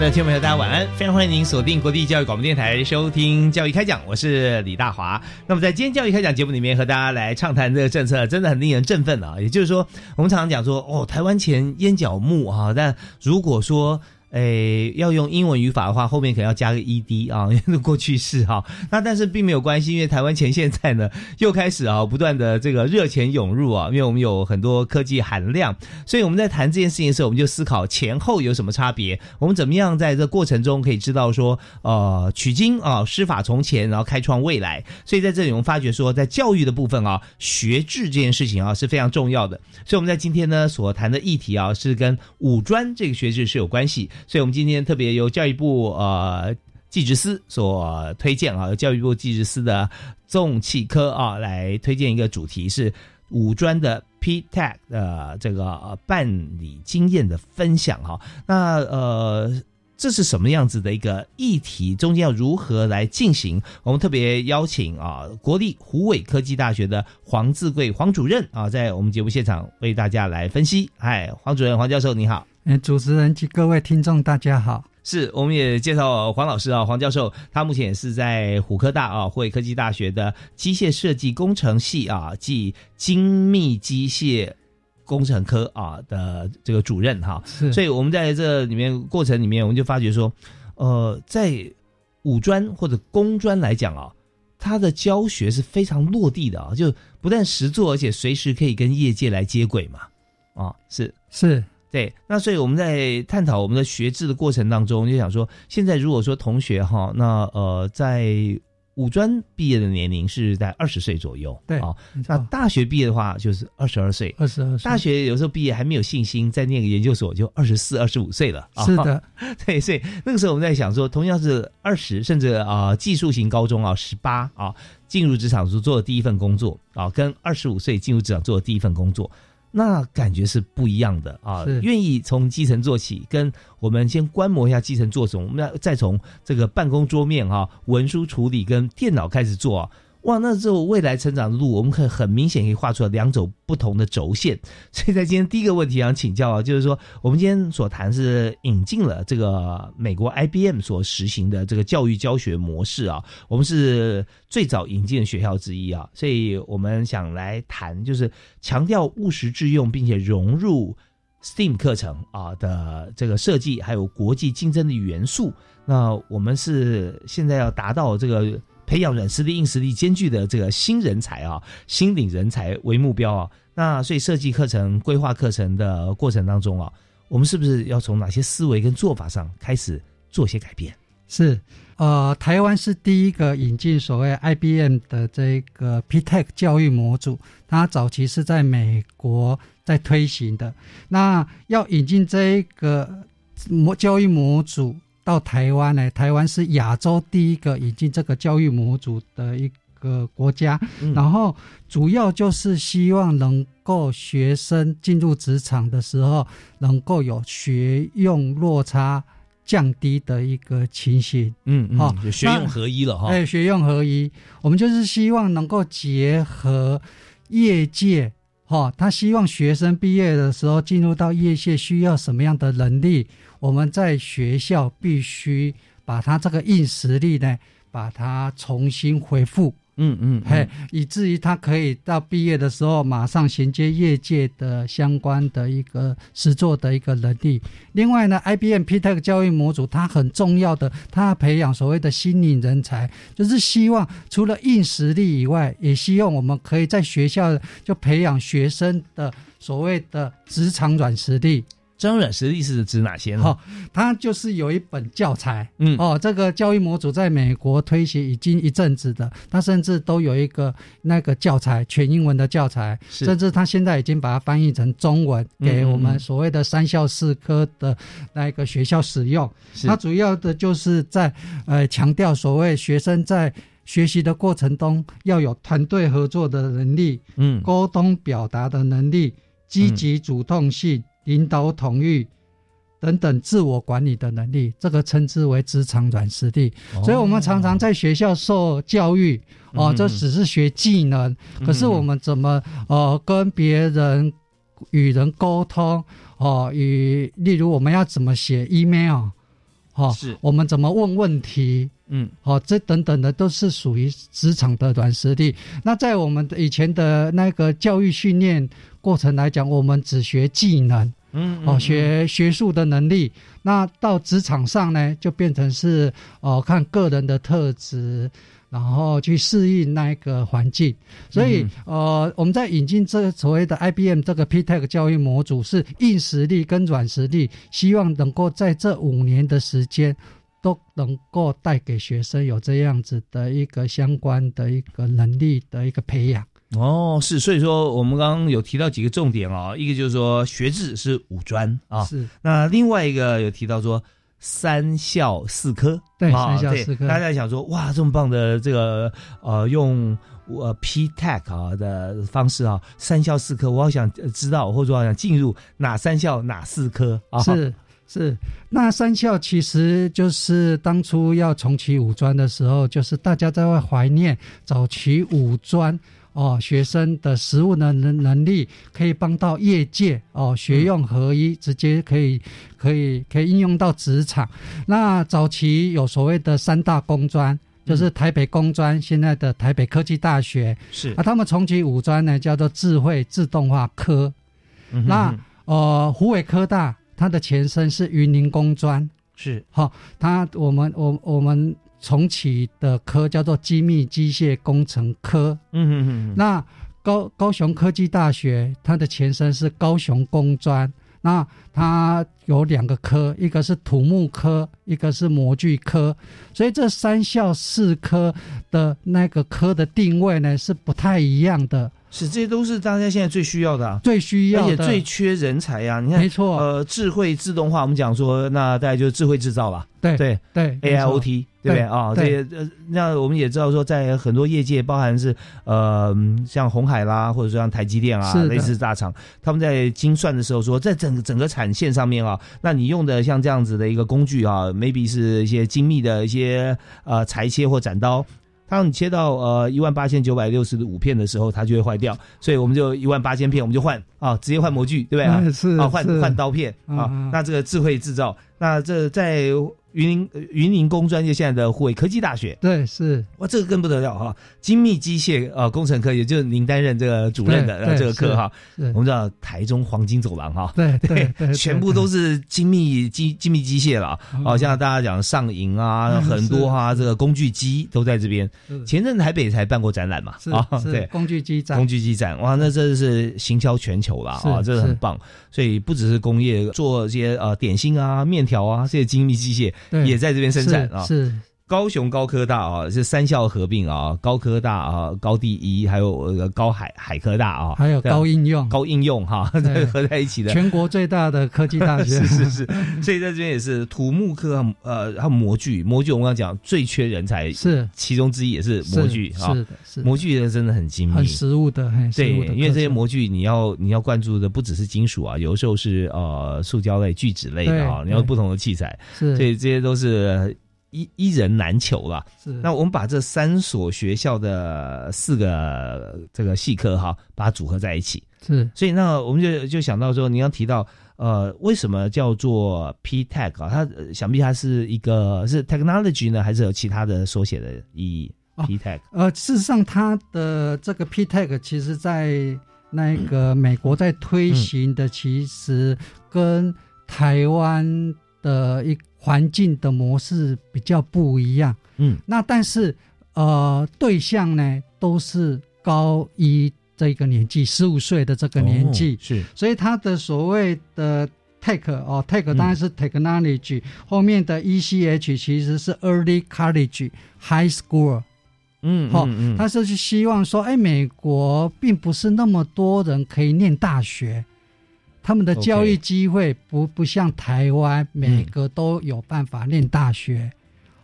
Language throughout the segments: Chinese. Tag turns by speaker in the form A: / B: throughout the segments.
A: 的听众朋友，大家晚安！非常欢迎您锁定国际教育广播电台收听《教育开讲》，我是李大华。那么在今天《教育开讲》节目里面，和大家来畅谈这个政策，真的很令人振奋啊！也就是说，我们常常讲说，哦，台湾前烟角木啊，但如果说。诶，要用英文语法的话，后面可能要加个 ed 啊，因为过去式哈。那但是并没有关系，因为台湾前现在呢又开始啊，不断的这个热钱涌入啊，因为我们有很多科技含量，所以我们在谈这件事情的时候，我们就思考前后有什么差别，我们怎么样在这过程中可以知道说，呃，取经啊，施法从前，然后开创未来。所以在这里我们发觉说，在教育的部分啊，学制这件事情啊是非常重要的。所以我们在今天呢所谈的议题啊，是跟五专这个学制是有关系。所以，我们今天特别由教育部呃技职司所推荐啊，由教育部技职司的重器科啊来推荐一个主题是五专的 PTEC 的这个呃办理经验的分享哈。那呃，这是什么样子的一个议题？中间要如何来进行？我们特别邀请啊，国立湖尾科技大学的黄志贵黄主任啊，在我们节目现场为大家来分析。嗨，黄主任、黄教授，你好。
B: 主持人及各位听众，大家好。
A: 是，我们也介绍黄老师啊，黄教授，他目前也是在虎科大啊，湖北科技大学的机械设计工程系啊，即精密机械工程科啊的这个主任哈。
B: 是，
A: 所以我们在这里面过程里面，我们就发觉说，呃，在五专或者工专来讲啊，他的教学是非常落地的啊，就不但实做，而且随时可以跟业界来接轨嘛。啊，是
B: 是。
A: 对，那所以我们在探讨我们的学制的过程当中，就想说，现在如果说同学哈，那呃，在五专毕业的年龄是在二十岁左右，
B: 对
A: 啊，那大学毕业的话就是二十二岁，
B: 二十二岁，
A: 大学有时候毕业还没有信心，再念个研究所就二十四、二十五岁了，
B: 是的，
A: 对，所以那个时候我们在想说，同样是二十，甚至啊技术型高中啊十八啊进入职场时做的第一份工作啊，跟二十五岁进入职场做的第一份工作。那感觉是不一样的啊！愿意从基层做起，跟我们先观摩一下基层做什么，我们要再从这个办公桌面哈、文书处理跟电脑开始做。哇，那之后未来成长的路，我们可以很明显可以画出了两种不同的轴线。所以在今天第一个问题想请教啊，就是说我们今天所谈是引进了这个美国 IBM 所实行的这个教育教学模式啊，我们是最早引进的学校之一啊，所以我们想来谈就是强调务实致用，并且融入 STEAM 课程啊的这个设计，还有国际竞争的元素。那我们是现在要达到这个。培养软实力、硬实力兼具的这个新人才啊，新领人才为目标啊。那所以设计课程、规划课程的过程当中啊，我们是不是要从哪些思维跟做法上开始做些改变？
B: 是，呃，台湾是第一个引进所谓 IBM 的这个 P-Tech 教育模组，它早期是在美国在推行的。那要引进这一个模教育模组。到台湾呢，台湾是亚洲第一个引进这个教育模组的一个国家，然后主要就是希望能够学生进入职场的时候，能够有学用落差降低的一个情形。
A: 嗯，好，学用合一了哈。
B: 哎，学用合一，我们就是希望能够结合业界，哈，他希望学生毕业的时候进入到业界需要什么样的能力。我们在学校必须把他这个硬实力呢，把它重新恢复
A: 嗯嗯，
B: 嘿，以至于他可以到毕业的时候马上衔接业界的相关的一个实作的一个能力。另外呢，IBM P-Tech 教育模组它很重要的，它要培养所谓的心灵人才，就是希望除了硬实力以外，也希望我们可以在学校就培养学生的所谓的职场软实力。
A: 张软实力是指哪些呢？
B: 好、它就是有一本教材，
A: 嗯。
B: 哦，这个教育模组在美国推行已经一阵子的，它甚至都有一个那个教材，全英文的教材，
A: 是。
B: 甚至它现在已经把它翻译成中文，给我们
A: 嗯
B: 所谓的三校四科的那一个学校使用。
A: 是。
B: 它主要的就是在呃强调所谓学生在学习的过程中要有团队合作的能力，
A: 嗯。
B: 沟通表达的能力、积极主动性、领导统御等等自我管理的能力，这个称之为职场软实力。所以，我们常常在学校受教育，哦，
A: 嗯
B: 这只是学技能，可是我们怎么呃跟别人与人沟通，哦，与例如我们要怎么写 email，哦，
A: 是
B: 我们怎么问问题，
A: 嗯
B: 哦，这等等的都是属于职场的软实力。那在我们以前的那个教育训练过程来讲，我们只学技能，
A: 嗯
B: 哦，学学术的能力。那到职场上呢，就变成是哦，看个人的特质，然后去适应那一个环境。所以、呃，我们在引进这所谓的 IBM 这个 P-Tech 教育模组，是硬实力跟软实力，希望能够在这五年的时间。都能够带给学生有这样子的一个相关的一个能力的一个培养。
A: 哦，是，所以说我们刚刚有提到几个重点哦，一个就是说学制是五专啊，
B: 是
A: 那另外一个有提到说三校四科，
B: 对
A: 啊
B: 三校四科
A: 大家想说哇，这么棒的这个呃用。呃，P Tech 啊的方式啊，三校四科，我好想呃知道，或者我好想进入哪三校哪四科啊？
B: 是是，那三校其实就是当初要重启五专的时候，就是大家在会怀念早期五专哦学生的实务的能能力，可以帮到业界哦学用合一，直接可以可以可以应用到职场。那早期有所谓的三大工专。就是台北工专，现在的台北科技大学
A: 是
B: 啊，他们重启五专呢，叫做智慧自动化科。
A: 嗯哼
B: 那呃，湖北科大它的前身是云林工专，
A: 是
B: 好、它我们我我们重启的科叫做机密机械工程科。
A: 嗯嗯嗯，
B: 那高高雄科技大学它的前身是高雄工专，那它有两个科，一个是土木科，一个是模具科，所以这三校四科的那个科的定位呢是不太一样的，
A: 是这些都是大家现在最需要的啊。
B: 最需要
A: 而且
B: 的，
A: 最缺人才呀、你看
B: 没，错，
A: 呃，智慧自动化，我们讲说，那大概就是智慧制造吧，
B: 对
A: 对
B: 对
A: ，AIoT，对不对
B: 对
A: 啊？这
B: 对
A: 些呃，那我们也知道说，在很多业界，包含是呃，嗯像红海啦，或者说像台积电啊，类似大厂，他们在精算的时候说，在整个整个产线上面啊，那你用的像这样子的一个工具啊，maybe 是一些精密的一些呃裁切或斩刀。当你切到呃一万八千九百六十五片的时候，它就会坏掉，所以我们就一万八千片，我们就换啊，直接换模具，对不对啊？
B: 嗯是
A: 啊，换换刀片啊。那这个智慧制造，那这在云林呃云林工专业现在的护卫科技大学，
B: 对是
A: 哇，这个更不得了哈！精密机械呃工程科，也就是您担任这个主任的这个课哈。
B: 是
A: 我，们知道台中黄金走廊哈，
B: 对对 对，
A: 全部都是精密机精密机械了
B: 嗯
A: 啊，像大家讲上银啊，
B: 嗯
A: 很多哈，
B: 是
A: 这个工具机都在这边。前阵子台北才办过展览嘛，
B: 是
A: 啊，
B: 是
A: 对，
B: 工具机展
A: 工具机展，哇，那真的是行销全球了
B: 是
A: 啊，这个很棒。所以不只是工业做这些呃点心啊、面条啊这些精密机械
B: 对
A: 也在这边生产啊。
B: 是是
A: 高雄高科大啊是三校合并啊，高科大啊、高第一，还有呃高海海科大啊，
B: 还有高应用，
A: 高应用哈，
B: 对。
A: 合在一起的。
B: 全国最大的科技大学，
A: 是是是，所以在这边也是土木科呃，还有模具，模具我们刚刚讲最缺人才，
B: 是。
A: 其中之一也是模具啊，
B: 是是的，是
A: 模具的真的很精密，
B: 很实物的，很实
A: 对，因为这些模具你要你要灌注的不只是金属啊，有的时候是呃塑胶类、聚酯类的啊，你要不同的器材，
B: 是。
A: 所以这些都是一一人难求了。
B: 是
A: 那我们把这三所学校的四个这个系科哈，把它组合在一起，
B: 是
A: 所以那我们就就想到说，你要提到呃，为什么叫做 P Tech 啊？它呃想必它是一个是 technology 呢，还是有其他的缩写的意义？
B: 哦
A: P Tech，
B: 呃，事实上，它的这个 P Tech 其实在那个美国在推行的，其实跟台湾的一环境的模式比较不一样。
A: 嗯，
B: 那但是呃，对象呢都是高一这个年纪，十五岁的这个年纪，
A: 哦是。
B: 所以他的所谓的 Take 哦
A: 嗯。
B: 当然是 technology，、后面的 ECH 其实是 early college high school。
A: 嗯
B: 好
A: 嗯。嗯，
B: 他是去希望说，哎，美国并不是那么多人可以念大学，他们的教育机会不不像台湾，每个都有办法念大学。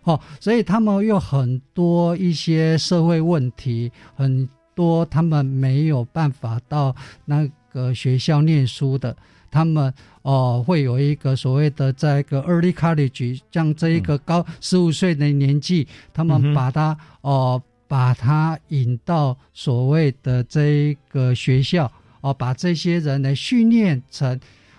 B: 哦，所以他们有很多一些社会问题，很多他们没有办法到那个学校念书的，他们哦、会有一个所谓的在一个 early college，像这一个高十五岁的年纪，他们把他哦、把他引到所谓的这一个学校哦、把这些人来训练成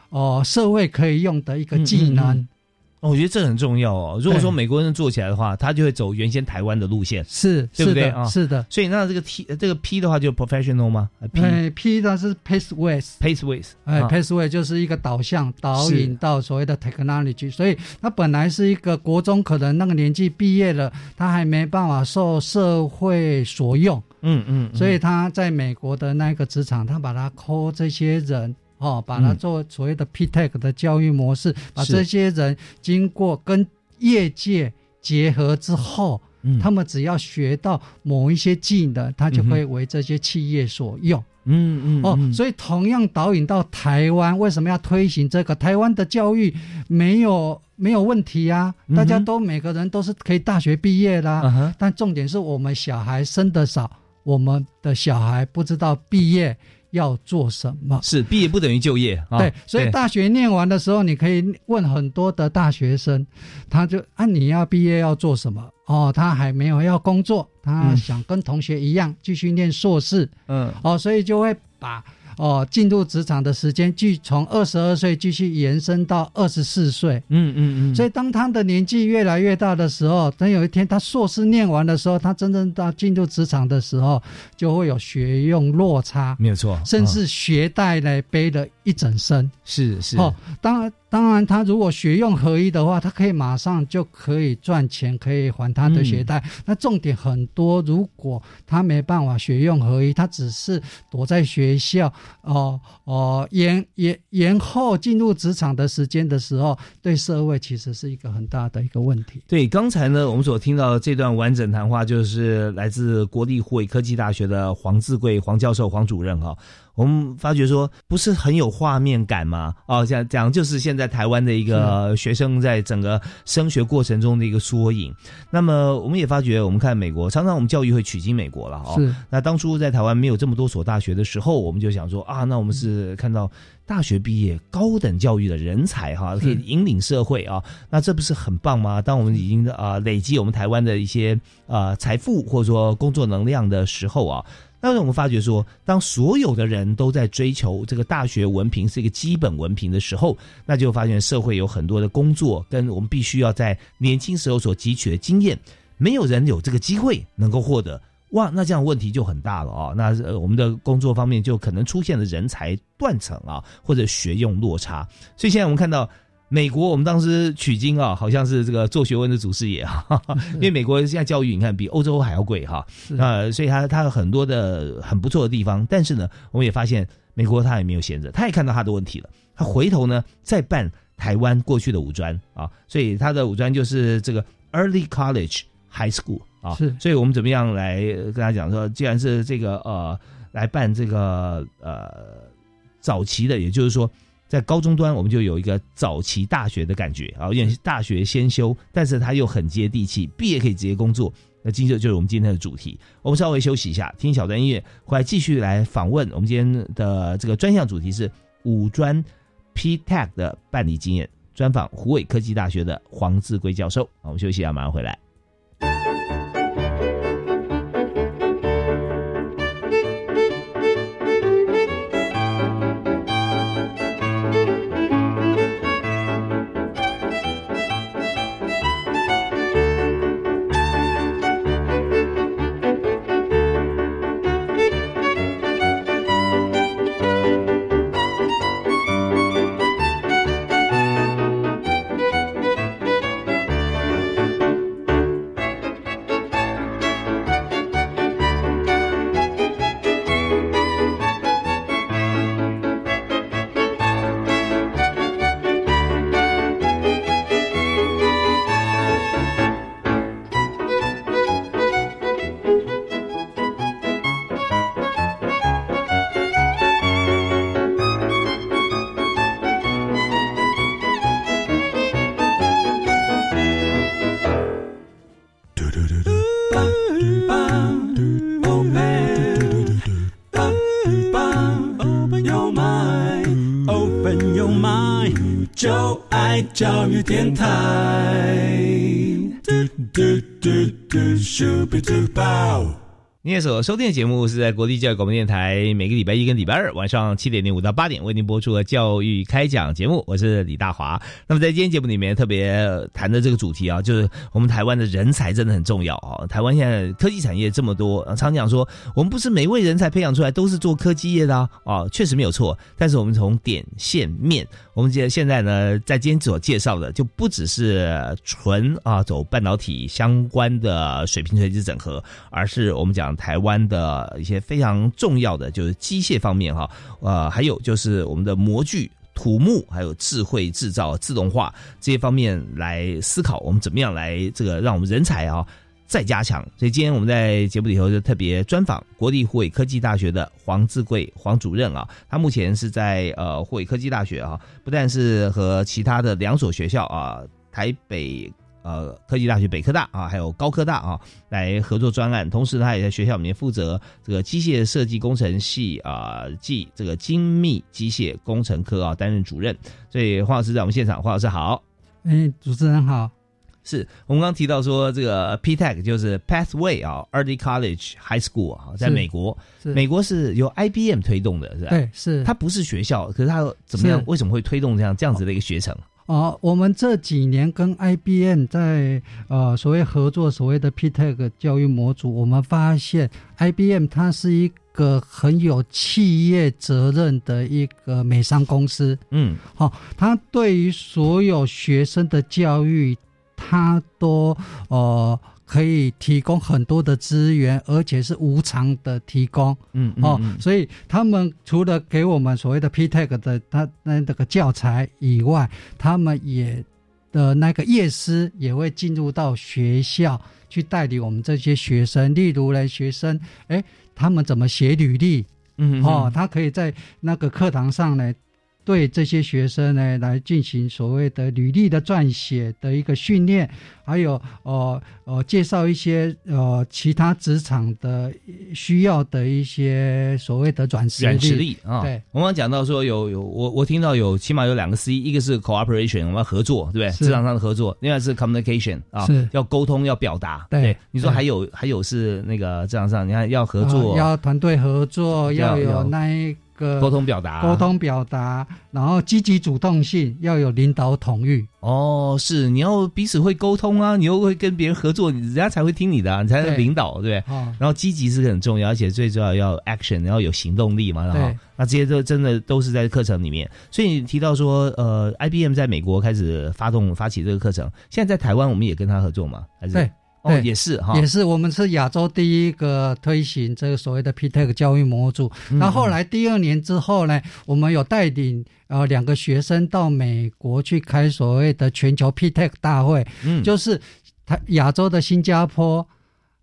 B: 哦、社会可以用的一个技能。
A: 嗯嗯哦我觉得这很重要哦。如果说美国人做起来的话，他就会走原先台湾的路线。
B: 是，是的，
A: 对不对啊
B: 是的。
A: 所以那这个 T 这个 P 的话就 professional 吗呃？P
B: 哎，P 的是
A: paceways，paceways，
B: 哎
A: 啊
B: ，paceway 就是一个导向，导引到所谓的 technology，所以他本来是一个国中，可能那个年纪毕业了，他还没办法受社会所用，
A: 嗯嗯，嗯
B: 所以他在美国的那个职场，他把他 call 这些人。哦，把它
A: 嗯
B: 做所谓的 P Tech 的教育模式，把这些人经过跟业界结合之后，
A: 嗯
B: 他们只要学到某一些技能，他就会为这些企业所用。
A: 嗯嗯
B: 哦，
A: 嗯
B: 所以同样导引到台湾，为什么要推行这个？台湾的教育没有没有问题啊，大家都每个人都是可以大学毕业啦。
A: 嗯
B: 但重点是我们小孩生的少，我们的小孩不知道毕业要做什么。
A: 是毕业不等于就业啊。
B: 对，所以大学念完的时候，你可以问很多的大学生，他就啊，你要毕业要做什么？哦，他还没有要工作，他
A: 嗯
B: 想跟同学一样继续念硕士。
A: 嗯
B: 哦，所以就会把哦进入职场的时间，继从二十二岁继续延伸到二十四岁。
A: 嗯嗯嗯，
B: 所以当他的年纪越来越大的时候，等有一天他硕士念完的时候，他真正到进入职场的时候，就会有学用落差，
A: 没有错，
B: 甚
A: 啊
B: 至学贷来背了一整身。
A: 是是
B: 哦，当然，当然，他如果学用合一的话，他可以马上就可以赚钱，可以还他的学贷。
A: 嗯
B: 那重点很多，如果他没办法学用合一，他只是躲在学校，哦哦，延延延后进入职场的时间的时候，对社会其实是一个很大的一个问题。
A: 对，刚才呢，我们所听到的这段完整谈话，就是来自国立湖北科技大学的黄志贵黄教授、黄主任哈。我们发觉说，不是很有画面感吗？哦，讲讲就是现在台湾的一个学生在整个升学过程中的一个缩影。那么，我们也发觉，我们看美国，常常我们教育会取经美国了哦。
B: 是
A: 那当初在台湾没有这么多所大学的时候，我们就想说啊，那我们是看到大学毕业高等教育的人才哈，可以引领社会啊，那这不是很棒吗？当我们已经啊、累积我们台湾的一些啊财富或者说工作能量的时候啊。但是我们发觉说，当所有的人都在追求这个大学文凭是一个基本文凭的时候，那就发现社会有很多的工作跟我们必须要在年轻时候所汲取的经验，没有人有这个机会能够获得。哇，那这样问题就很大了啊、那呃，我们的工作方面就可能出现了人才断层啊，或者学用落差。所以现在我们看到美国，我们当时取经啊，好像是这个做学问的祖师爷啊，哈哈因为美国现在教育你看比欧洲还要贵哈，
B: 啊
A: 呃，所以它它有很多的很不错的地方，但是呢，我们也发现美国他也没有闲着，他也看到他的问题了，他回头呢再办台湾过去的五专啊，所以他的五专就是这个 Early College High School 啊，
B: 是。
A: 所以我们怎么样来呃跟他讲说，既然是这个呃来办这个呃早期的，也就是说。在高中端，我们就有一个早期大学的感觉啊，有点是大学先修，但是它又很接地气，毕业可以直接工作。那今天就是我们今天的主题。我们稍微休息一下，听小段音乐，回来继续来访问。我们今天的这个专项主题是五专 P Tech 的办理经验，专访湖北科技大学的黄志贵教授。我们休息一下，马上回来。
C: 电台。
A: 您所收听的节目是在国立教育广播电台每个礼拜一跟礼拜二晚上七点零五到八点为您播出的教育开讲节目，我是李大华。那么在今天节目里面特别谈的这个主题啊，就是我们台湾的人才真的很重要啊。台湾现在科技产业这么多，常讲说我们不是每位人才培养出来都是做科技业的啊，啊，确实没有错。但是我们从点线面，我们现现在呢，在今天所介绍的就不只是纯啊走半导体相关的水平垂直整合，而是我们讲。台湾的一些非常重要的就是机械方面哈，呃，还有就是我们的模具、土木，还有智慧制造、自动化这些方面来思考，我们怎么样来这个让我们人才啊再加强。所以今天我们在节目里头就特别专访国立湖北科技大学的黄志贵黄主任啊，他目前是在呃湖北科技大学啊，不但是和其他的两所学校啊，台北。呃，科技大学北科大啊，还有高科大啊，来合作专案。同时，他也在学校里面负责这个机械设计工程系啊，即这个精密机械工程科啊，担任主任。所以，黄老师在我们现场，黄老师好。
B: 哎，主持人好。
A: 是我们刚刚提到说，这个 P-Tech 就是 Pathway 啊，Early College High School 啊，在美国，美国是由 IBM 推动的，是吧？
B: 对，是。
A: 它不是学校，可是它怎么样？为什么会推动这样这样子的一个学程？
B: 哦，我们这几年跟 IBM 在呃所谓合作所谓的 P-Tech 教育模组，我们发现 IBM 它是一个很有企业责任的一个美商公司。嗯，好，它对于所有学生的教育，它都呃。可以提供很多的资源，而且是无偿的提供，嗯哦，所以他们除了给我们所谓的 P-Tech 的他那那个教材以外，他们也的那个业师也会进入到学校去代理我们这些学生，例如呢，学生哎，他们怎么写履历，嗯。哦，他可以在那个课堂上呢。对这些学生呢，来进行所谓的履历的撰写的一个训练，还有呃呃介绍一些呃其他职场的需要的一些所谓的软实力。
A: 软实力
B: 啊，对，
A: 我们刚讲到说有有我我听到有起码有两个 C，一个是 cooperation，我们要合作，对不对？职场上的合作，另外是 communication 啊，要沟通要表达。对，你说还有还有是那个职场上，你看要合作，
B: 要团队合作，要有那一。
A: 沟通表达，
B: 沟通表达，然后积极主动性要有领导统御。
A: 哦，是你要彼此会沟通啊，你又会跟别人合作，人家才会听你的，你才能领导，对不对？然后积极是很重要，而且最重要要 action，要有行动力嘛。然后那这些都真的都是在课程里面。所以你提到说，呃，IBM 在美国开始发动发起这个课程，现在在台湾我们也跟他合作嘛？还是？哦，也是哈，
B: 也是我们是亚洲第一个推行这个所谓的 P-Tech 教育模组。那后来第二年之后呢，我们有带领呃两个学生到美国去开所谓的全球 P-Tech 大会，嗯，就是他亚洲的新加坡、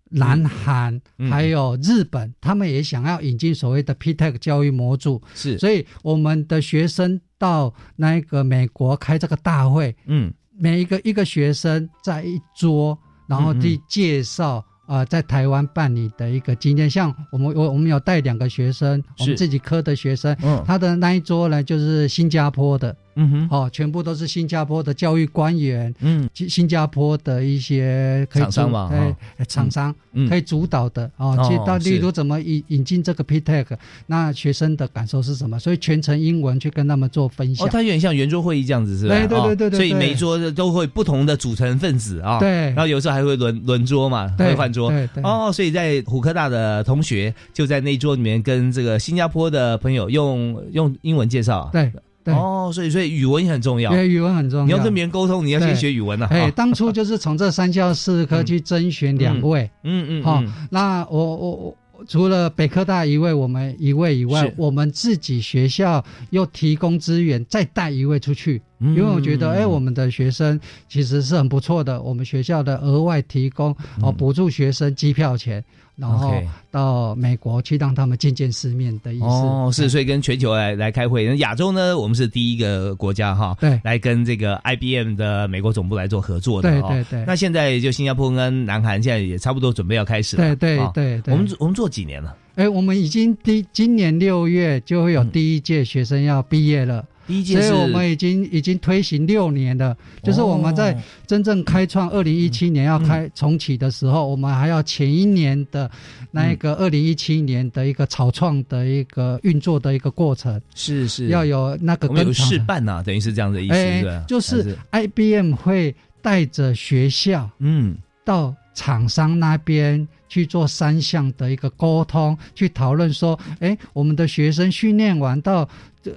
B: 南韩还有日本，他们也想要引进所谓的 P-Tech 教育模组，
A: 是，
B: 所以我们的学生到那个美国开这个大会，嗯，每一个一个学生在一桌。然后去介绍啊，在台湾办理的一个经验，像我们我我们有带两个学生，我们自己科的学生，他的那一桌呢就是新加坡的。嗯哼，哦，全部都是新加坡的教育官员，嗯，新加坡的一些
A: 厂商嘛，
B: 哎，厂商可以主导的哦。去到例如怎么引引进这个 P-Tech，那学生的感受是什么？所以全程英文去跟他们做分享。哦，
A: 它有点像圆桌会议这样子，是吧？
B: 对对对对对。
A: 所以每桌都会不同的组成分子啊。
B: 对。
A: 然后有时候还会轮轮桌嘛，会换桌。
B: 对对。
A: 哦，所以在虎科大的同学就在那桌里面跟这个新加坡的朋友用用英文介绍。
B: 对。
A: 哦，所以所以语文也很重要，
B: 对，语文很重要。
A: 你要跟别人沟通，你要先学语文呐。
B: 哎，当初就是从这三校四科去甄选两位，嗯嗯，好，那我我我除了北科大一位，我们一位以外，我们自己学校又提供资源，再带一位出去，因为我觉得，哎，我们的学生其实是很不错的，我们学校的额外提供哦，补助学生机票钱。然后到美国去让他们见见世面的意思
A: 哦，是所以跟全球来来开会。那亚洲呢，我们是第一个国家哈，
B: 对，
A: 来跟这个 IBM 的美国总部来做合作的。
B: 对对对。
A: 那现在就新加坡跟南韩现在也差不多准备要开始了。
B: 对对对对。
A: 我们我们做几年了？
B: 哎，我们已经第今年六月就会有第一届学生要毕业了。
A: 第一届
B: 所以我们已经已经推行六年了。就是我们在
A: 哦。
B: 真正开创二零一七年要开重启的时候，我们还要前一年的那一个二零一七年的一个草创的一个运作的一个过程，
A: 是是。
B: 要有那个
A: 我们有
B: 跟厂
A: 示范呐、等于是这样的意思？
B: 就是 IBM 会带着学校
A: 嗯。
B: 到厂商那边去做三项的一个沟通，去讨论说，哎，我们的学生训练完到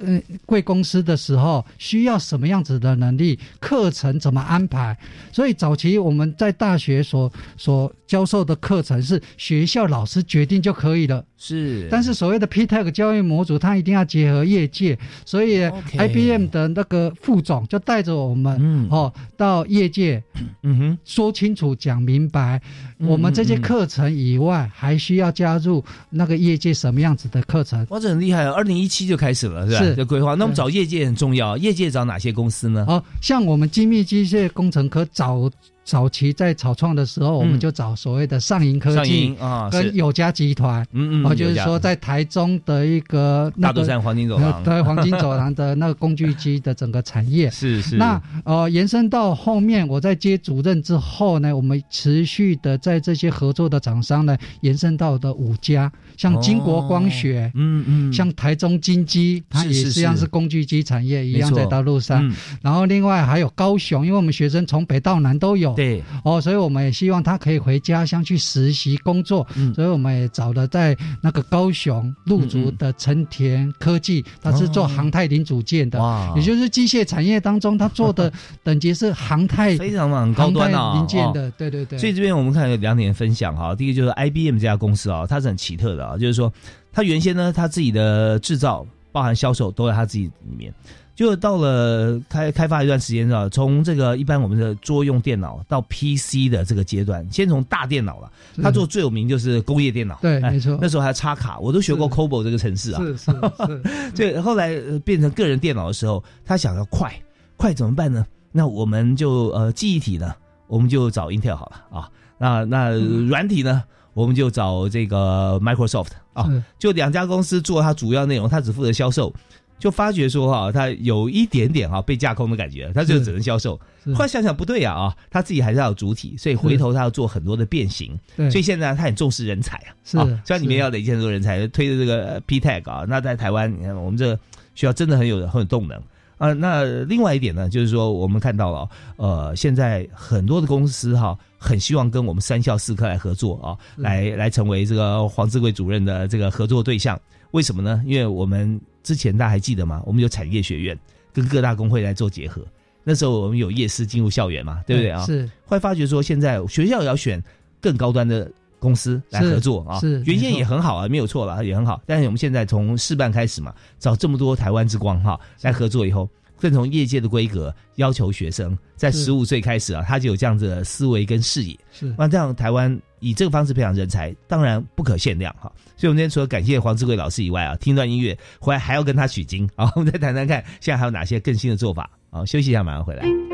B: 呃贵公司的时候，需要什么样子的能力，课程怎么安排。所以早期我们在大学所所教授的课程是学校老师决定就可以了。
A: 是，
B: 但是所谓的 P-TECH 教育模组，它一定要结合业界，所以 IBM 的那个副总就带着我们、
A: 嗯
B: 哦到业界
A: 嗯哼，
B: 说清楚、讲明白，
A: 嗯
B: 我们这些
A: 嗯嗯
B: 课程以外，还需要加入那个业界什么样子的课程。
A: 哇，这很厉害哦！二零一七就开始了，是吧？
B: 是。
A: 的规划。那我们找业界很重要，业界找哪些公司呢？
B: 哦，像我们精密机械工程科早早期在草创的时候，我们就找所谓的上银科
A: 上
B: 技
A: 银啊，
B: 跟友嘉集团，
A: 嗯嗯，
B: 哦，就是说在台中的一个那个
A: 大肚山黄金走廊，
B: 呃对黄金走廊的那个工具机的整个产业。
A: 是是。
B: 那呃，延伸到后面，我在接主任之后呢，我们持续的在这些合作的厂商呢，延伸到的五家，像金国光学，
A: 嗯嗯，
B: 像台中金机，它也实际上是。工具机产业一样在大陆上。
A: 嗯。
B: 然后另外还有高雄，因为我们学生从北到南都有，
A: 对，
B: 哦，所以我们也希望他可以回家乡去实习工作，
A: 嗯。
B: 所以我们也找了在那个高雄入竹的成田科技，它是做航太零组件的，
A: 哦，
B: 也就是机械产业当中，它做的 等级是航太
A: 非常很高端的，哦
B: 零件的，对对对。
A: 所以这边我们看有两点分享哈，第一个就是 IBM 这家公司啊，它是很奇特的啊，就是说他原先呢，他自己的制造包含销售都在他自己里面，就到了开开发一段时间啊，从这个一般我们的桌用电脑到 PC 的这个阶段，先从大电脑了，他做最有名就是工业电脑，哎
B: 对没错
A: 那时候还插卡，我都学过 COBOL 这个程式啊，
B: 是是是，
A: 对，后来呃变成个人电脑的时候，他想要快，快怎么办呢？那我们就呃记忆体呢，我们就找 Intel 好了啊。那那软体呢，我们就找这个 Microsoft 啊。就两家公司做它主要内容，它只负责销售。就发觉说哈、它有一点点哈、被架空的感觉，它就只能销售。后来想想不对呀啊，他自己还是要有主体，所以回头他要做很多的变形。
B: 对，
A: 所以现在他很重视人才啊，
B: 是
A: 啊虽然里面要累积很多人才，推的这个呃 P Tag 啊，那在台湾，你看我们这个学校真的很有很有动能啊。那另外一点呢，就是说我们看到了，呃，现在很多的公司哈、很希望跟我们三校四科来合作啊，来来成为这个黄志贵主任的这个合作对象。为什么呢？因为我们之前大家还记得吗？我们有产业学院跟各大工会来做结合。那时候我们有夜师进入校园嘛，对不对啊？
B: 是
A: 会发觉说，现在学校也要选更高端的公司来合作啊。
B: 是
A: 原先也很好啊，没有错了，也很好。但是我们现在从事办开始嘛，找这么多台湾之光哈来合作以后，更从业界的规格要求学生在
B: 是
A: 十五岁开始啊，他就有这样子的思维跟视野。
B: 是
A: 那这样台湾以这个方式培养人才，当然不可限量哈。所以，我们今天除了感谢黄志贵老师以外啊，听段音乐回来还要跟他取经啊。我们再谈谈看，现在还有哪些更新的做法啊？休息一下，马上回来。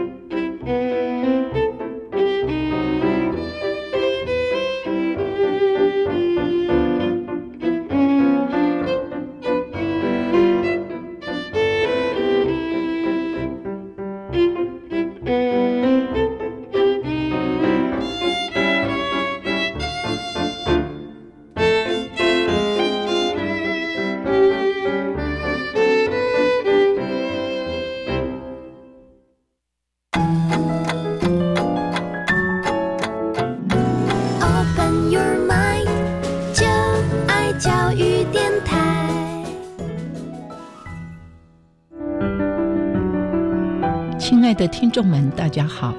D: 大家好，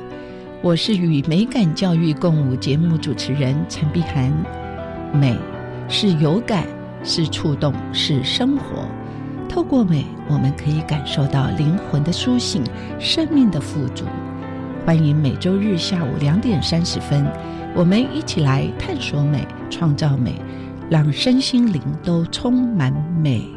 D: 我是与美感教育共舞节目主持人陈碧涵。美是有感，是触动，是生活。透过美，我们可以感受到灵魂的苏醒，生命的富足。欢迎每周日下午两点三十分，我们一起来探索美，创造美，让身心灵都充满美。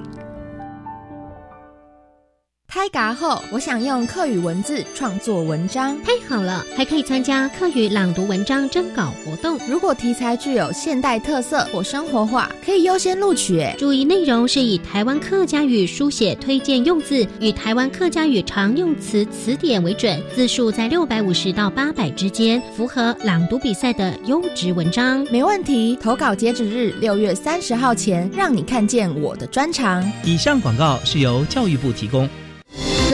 E: 嘎后，我想用课语文字创作文章。
F: 太好了，还可以参加课语朗读文章征稿活动。
E: 如果题材具有现代特色或生活化，可以优先录取。哎，
F: 注意内容是以台湾客家语书写推荐用字与台湾客家语常用词词典为准，字数在六百五十到八百之间，符合朗读比赛的优质文章。
E: 没问题，投稿截止日六月三十号前，让你看见我的专长。
G: 以上广告是由教育部提供。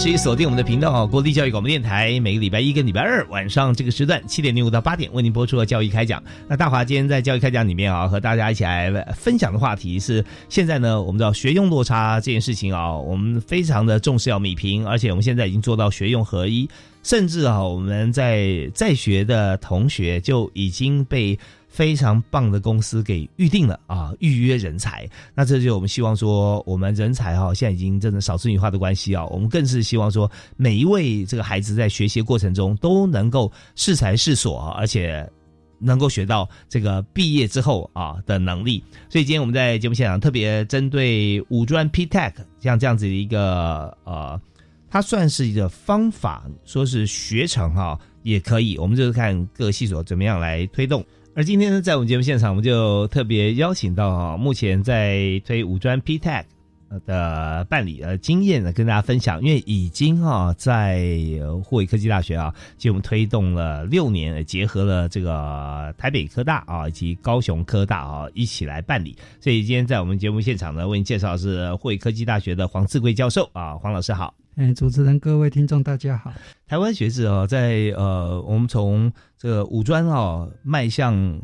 A: 欢迎您持续锁定我们的频道，国立教育广播电台。每个礼拜一跟礼拜二晚上这个时段七点零五到八点为您播出的教育开讲。那大华今天在教育开讲里面啊，和大家一起来分享的话题是：现在呢，我们知道学用落差这件事情啊，我们非常的重视要米平，而且我们现在已经做到学用合一，甚至啊，我们在在学的同学就已经被。非常棒的公司给预定了啊，预约人才。那这就我们希望说，我们人才哈，现在已经真的少子女化的关系啊，我们更是希望说，每一位这个孩子在学习过程中都能够适才适所，而且能够学到这个毕业之后啊的能力。所以今天我们在节目现场特别针对五专 P Tech 像这样子的一个呃，它算是一个方法，说是学成哈也可以，我们就是看各个系所怎么样来推动。而今天呢，在我们节目现场，我们就特别邀请到啊，目前在推五专 PTEC 的办理呃经验呢，跟大家分享。因为已经哈在护卫科技大学啊，就我们推动了六年，结合了这个台北科大啊以及高雄科大啊一起来办理。所以今天在我们节目现场呢，为您介绍是护卫科技大学的黄志贵教授啊，黄老师好。
B: 哎，主持人，各位听众，大家好。
A: 台湾学子哦，在呃，我们从这个五专哦迈向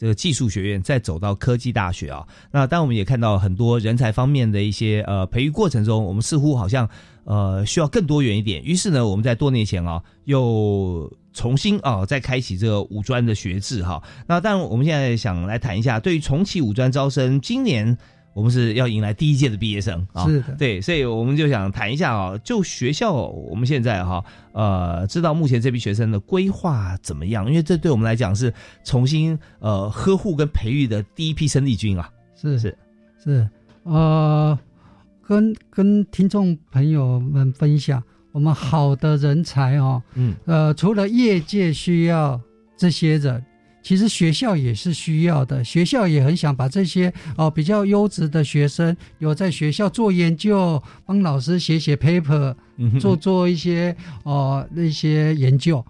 A: 这个技术学院，再走到科技大学啊。那当我们也看到很多人才方面的一些呃培育过程中，我们似乎好像呃需要更多元一点。于是呢，我们在多年前啊，又重新啊再开启这个五专的学制哈。那当然，我们现在想来谈一下，对于重启五专招生，今年。我们是要迎来第一届的毕业生
B: 啊，是的，
A: 对，所以我们就想谈一下啊，就学校我们现在哈，呃，知道目前这批学生的规划怎么样？因为这对我们来讲是重新呃呵护跟培育的第一批生力军啊，
B: 是是是，呃，跟跟听众朋友们分享，我们好的人才哦，嗯，呃，除了业界需要这些人。其实学校也是需要的，学校也很想把这些哦比较优质的学生有在学校做研究，帮老师写写 paper，做做一些哦那些研究，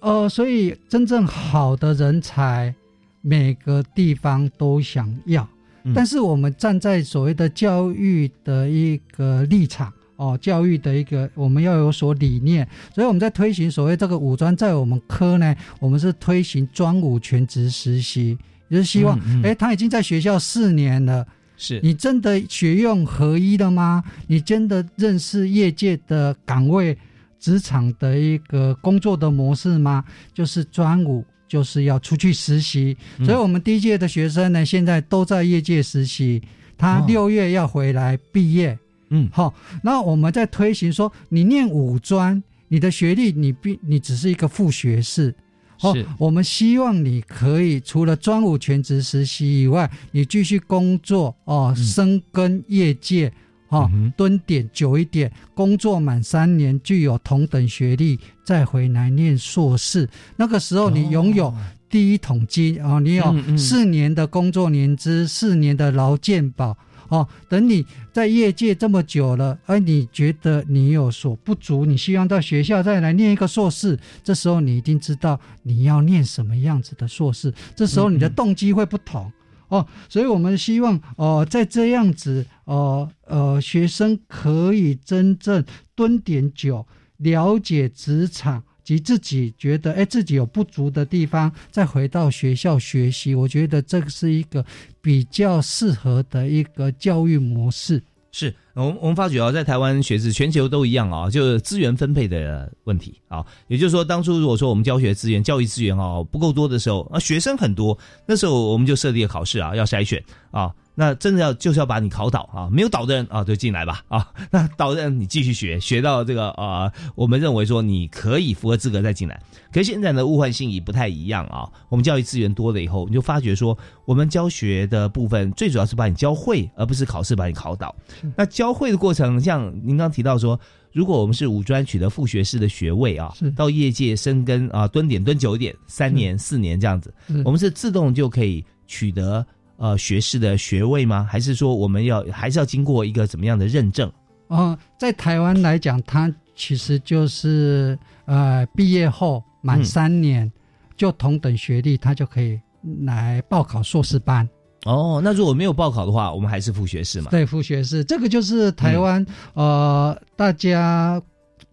B: 呃，所以真正好的人才每个地方都想要，但是我们站在所谓的教育的一个立场。哦，教育的一个我们要有所理念，所以我们在推行所谓这个五专，在我们科呢，我们是推行专五全职实习，就是希望，哎，他已经在学校四年了，
A: 是
B: 你真的学用合一了吗？你真的认识业界的岗位、职场的一个工作的模式吗？就是专五就是要出去实习，所以我们第一届的学生呢，现在都在业界实习，他六月要回来毕业。嗯，好，那我们在推行说，你念五专，你的学历你必你只是一个副学士，
A: 哦，
B: 我们希望你可以除了专五全职实习以外，你继续工作哦，深耕业界哦，蹲点久一点，工作满三年，具有同等学历，再回来念硕士。那个时候你拥有第一桶金哦，你有四年的工作年资，四年的劳健保哦。等你在业界这么久了，而你觉得你有所不足，你希望到学校再来念一个硕士，这时候你一定知道你要念什么样子的硕士，这时候你的动机会不同。哦，所以我们希望哦，在这样子哦呃，学生可以真正蹲点久，了解职场及自己觉得哎自己有不足的地方，再回到学校学习。我觉得这个是一个比较适合的一个教育模式。
A: 是我们我们发觉啊，在台湾学制全球都一样啊，就是资源分配的问题啊。也就是说，当初如果说我们教学资源、教育资源啊不够多的时候啊，学生很多，那时候我们就设立了考试啊，要筛选啊。那真的要就是要把你考倒啊，没有倒的人啊就进来吧啊，那倒的人你继续学，学到这个啊，我们认为说你可以符合资格再进来。可是现在呢，物换星移不太一样啊，我们教育资源多了以后，你就发觉说，我们教学的部分最主要是把你教会，而不是考试把你考倒。那教会的过程，像您刚提到说，如果我们是五专取得副学士的学位啊，到业界深耕啊，蹲点蹲久一点，三年四年这样子，我们是自动就可以取得。呃，学士的学位吗？还是说我们要还是要经过一个怎么样的认证？
B: 哦，在台湾来讲，它其实就是呃，毕业后满三年就同等学历，他就可以来报考硕士班。
A: 哦，那如果没有报考的话，我们还是副学士嘛？
B: 对，副学士，这个就是台湾呃，大家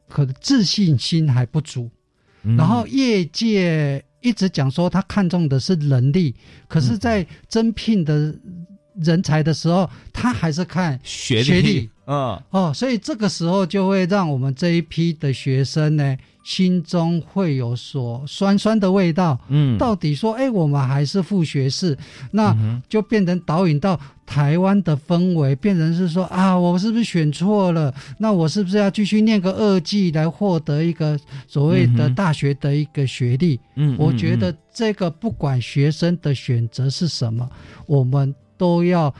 B: 可能自信心还不足，然后业界。一直讲说他看重的是能力，可是，在征聘的人才的时候，他还是看
A: 学
B: 历。
A: 嗯
B: 哦，所以这个时候就会让我们这一批的学生呢，心中会有所酸酸的味道。嗯，到底说，哎，我们还是副学士，那就变成导引到台湾的氛围，变成是说啊，我是不是选错了？那我是不是要继续念个二技来获得一个所谓的大学的一个学历？嗯，我觉得这个不管学生的选择是什么，我们都要。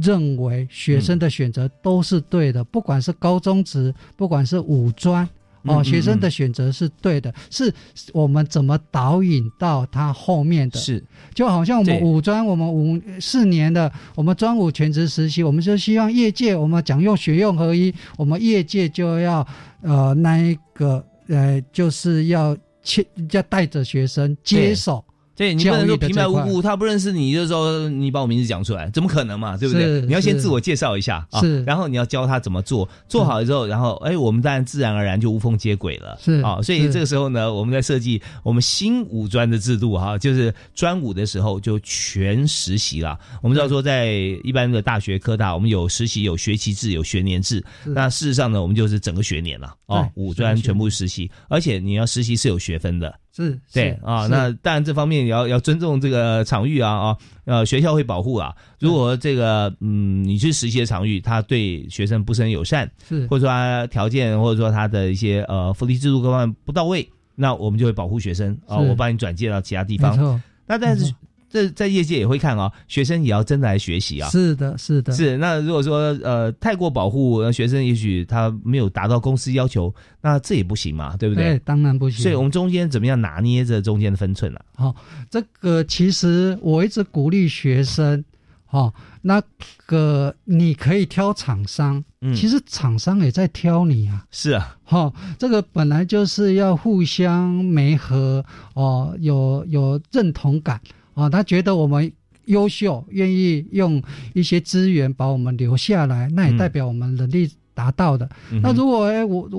B: 认为学生的选择都是对的，不管是高中职，不管是五专，哦，学生的选择是对的，是我们怎么导引到他后面的？
A: 是，
B: 就好像我们五专，我们五四年的，我们专五全职实习，我们就希望业界，我们讲用学用合一，我们业界就要呃那一个呃就是要切要带着学生接手。
A: 对你不能说平白无故他不认识你，就说你把我名字讲出来，怎么可能嘛？对不对？你要先自我介绍一下啊，然后你要教他怎么做，做好了之后，然后哎，我们当然自然而然就无缝接轨了。
B: 是
A: 啊，所以这个时候呢，我们在设计我们新五专的制度哈，就是专五的时候就全实习了。我们知道说，在一般的大学科大，我们有实习，有学期制，有学年制。那事实上呢，我们就是整个学年了啊，五专全部实习，而且你要实习是有学分的。
B: 是
A: 对啊，那当然这方面也要要尊重这个场域啊啊，呃，学校会保护啊。如果这个嗯，你去实习的场域，他对学生不是很友善，
B: 是
A: 或者说他条件或者说他的一些呃福利制度各方面不到位，那我们就会保护学生啊，我帮你转介到其他地方。那但是。这在业界也会看啊，学生也要真的来学习啊。
B: 是的，是的，
A: 是。那如果说呃太过保护学生，也许他没有达到公司要求，那这也不行嘛，对不对？
B: 对，当然不行。
A: 所以我们中间怎么样拿捏着中间的分寸呢？
B: 好，这个其实我一直鼓励学生，哈，那个你可以挑厂商，嗯，其实厂商也在挑你啊。
A: 是啊，
B: 哈，这个本来就是要互相媒合哦，有有认同感。啊，他觉得我们优秀，愿意用一些资源把我们留下来，那也代表我们能力达到的。那如果哎，我我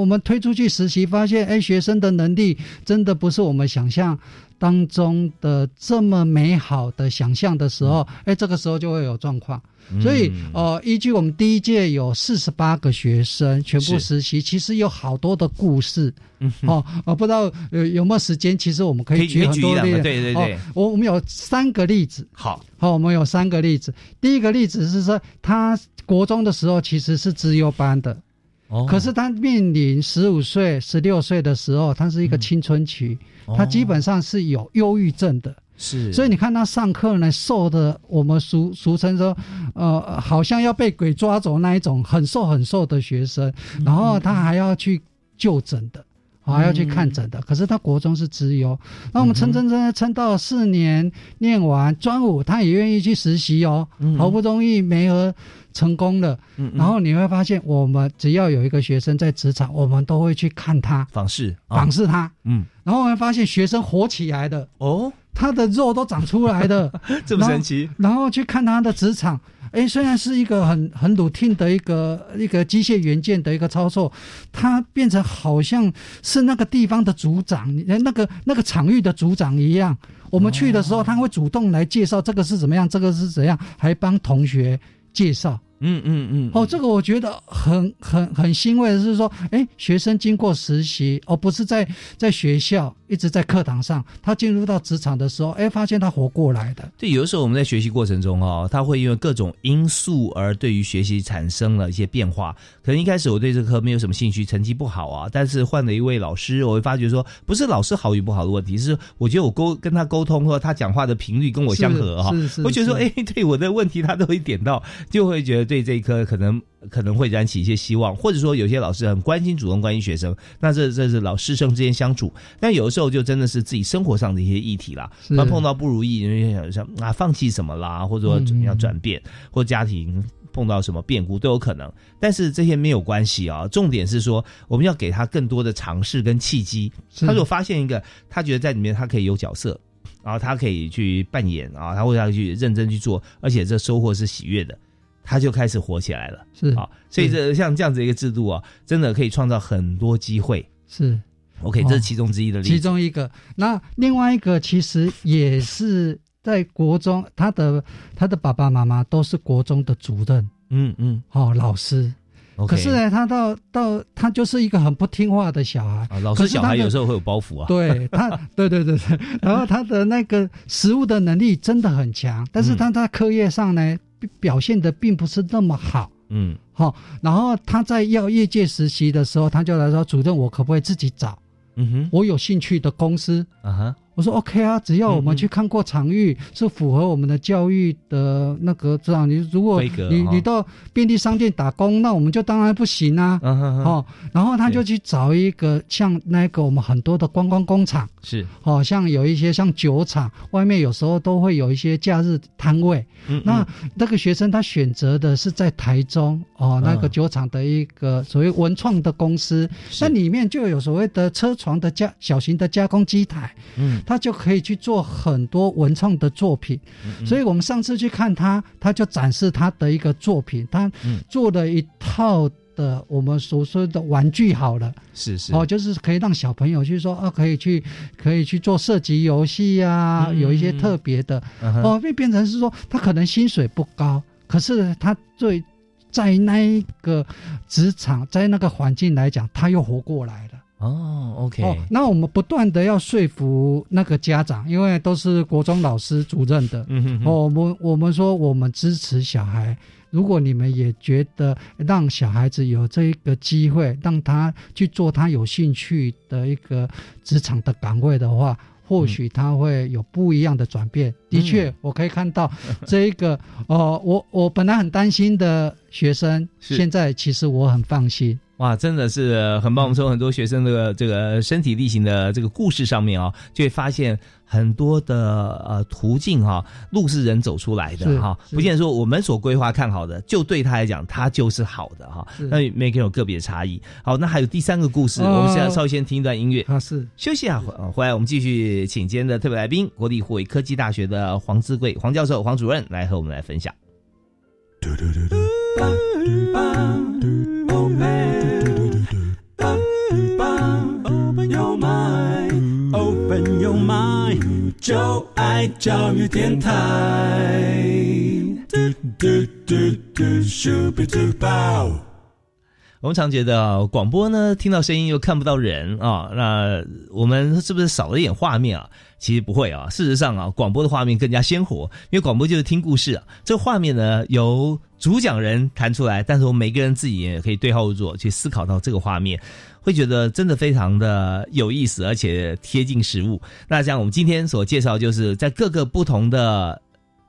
B: 我们推出去实习，发现哎，学生的能力真的不是我们想象。当中的这么美好的想象的时候，哎，这个时候就会有状况。所以，呃，依据我们第一届有四十八个学生全部实习，其实有好多的故事。哦，我不知道有有没有时间，其实我们可以举很多例子。
A: 对对对，
B: 我我们有三个例子。
A: 好，
B: 好，我们有三个例子。第一个例子是说，他国中的时候其实是资优班的。可是他面临十五岁、十六岁的时候，他是一个青春期，他基本上是有忧郁症的。
A: 是，
B: 所以你看他上课呢，瘦的我们俗俗称说，呃，好像要被鬼抓走那一种，很瘦很瘦的学生，然后他还要去就诊的。还要去看诊的，可是他国中是资优，那我们撑撑撑撑到四年念完专五，他也愿意去实习哦，好不容易没和成功了，然后你会发现，我们只要有一个学生在职场，我们都会去看他
A: 访视
B: 访视他，
A: 嗯，
B: 然后我们发现学生活起来的。
A: 哦，
B: 他的肉都长出来的，
A: 这么神奇，
B: 然后去看他的职场。哎，虽然是一个很很 routine 的一个一个机械元件的一个操作，他变成好像是那个地方的组长，那个那个场域的组长一样。我们去的时候，他会主动来介绍这个是怎么样，这个是怎样，还帮同学介绍。
A: 嗯嗯嗯，
B: 哦，这个我觉得很很很欣慰的是说，哎，学生经过实习，而不是在在学校一直在课堂上，他进入到职场的时候，哎，发现他活过来的。
A: 对，有的时候我们在学习过程中哦，他会因为各种因素而对于学习产生了一些变化。可能一开始我对这科没有什么兴趣，成绩不好啊，但是换了一位老师，我会发觉说，不是老师好与不好的问题，是我觉得我沟跟他沟通或他讲话的频率跟我相合哈，我觉得说，哎，对我的问题他都会点到，就会觉得对这一科可能。可能会燃起一些希望，或者说有些老师很关心、主动关心学生，那这这是老师生之间相处。但有的时候就真的是自己生活上的一些议题啦，那碰到不如意，人想啊放弃什么啦，或者说怎么样转变，或家庭碰到什么变故都有可能。但是这些没有关系啊，重点是说我们要给他更多的尝试跟契机。他如果发现一个，他觉得在里面他可以有角色，然后他可以去扮演啊，他会要去认真去做，而且这收获是喜悦的。他就开始火起来了，
B: 是
A: 啊，所以这像这样子一个制度啊，真的可以创造很多机会。
B: 是
A: ，OK，这是其中之一的例
B: 子。其中一个，那另外一个其实也是在国中，他的他的爸爸妈妈都是国中的主任，
A: 嗯嗯，
B: 哦，老师。可是呢，他到到他就是一个很不听话的小孩。
A: 老师小孩有时候会有包袱啊。
B: 对他，对对对对，然后他的那个实物的能力真的很强，但是他在课业上呢。表现的并不是那么好，
A: 嗯，
B: 好，然后他在要业界实习的时候，他就来说：“主任，我可不可以自己找？
A: 嗯哼，
B: 我有兴趣的公司。”
A: 啊哈。
B: 我说 OK 啊，只要我们去看过场域，是符合我们的教育的那个这样。你如果你你到便利商店打工，那我们就当然不行啊。哦，然后他就去找一个像那个我们很多的观光工厂，
A: 是，
B: 哦，像有一些像酒厂，外面有时候都会有一些假日摊位。嗯那那个学生他选择的是在台中哦，那个酒厂的一个所谓文创的公司，那里面就有所谓的车床的加小型的加工机台。
A: 嗯。
B: 他就可以去做很多文创的作品，所以我们上次去看他，他就展示他的一个作品，他做了一套的我们所说的玩具，好了，
A: 是是。
B: 哦，就是可以让小朋友去说啊，可以去可以去做射击游戏呀，有一些特别的。哦，会变成是说他可能薪水不高，可是他最在那一个职场在那个环境来讲，他又活过来了。
A: 哦，OK，
B: 哦，那我们不断的要说服那个家长，因为都是国中老师主任的，
A: 嗯哼，
B: 哦，我们我们说我们支持小孩，如果你们也觉得让小孩子有这个机会，让他去做他有兴趣的一个职场的岗位的话，或许他会有不一样的转变。的确，我可以看到 这一个，哦，我我本来很担心的学生，现在其实我很放心。
A: 哇，真的是很棒！我们从很多学生的这个身体力行的这个故事上面啊，就会发现很多的呃途径哈，路是人走出来的哈，不见得说我们所规划看好的，就对他来讲，他就是好的哈。那每个人有个别差异。好，那还有第三个故事，我们现在稍微先听一段音乐，
B: 啊是
A: 休息啊，回来我们继续请今天的特别来宾，国立护卫科技大学的黄志贵黄教授黄主任来和我们来分享。
C: Open 就爱教育电台。嘟嘟嘟嘟，咻比嘟。
A: 我们常觉得啊，广播呢，听到声音又看不到人啊，那我们是不是少了一点画面啊？其实不会啊，事实上啊，广播的画面更加鲜活，因为广播就是听故事啊。这画面呢，由主讲人弹出来，但是我们每个人自己也可以对号入座，去思考到这个画面，会觉得真的非常的有意思，而且贴近实物。那像我们今天所介绍，就是在各个不同的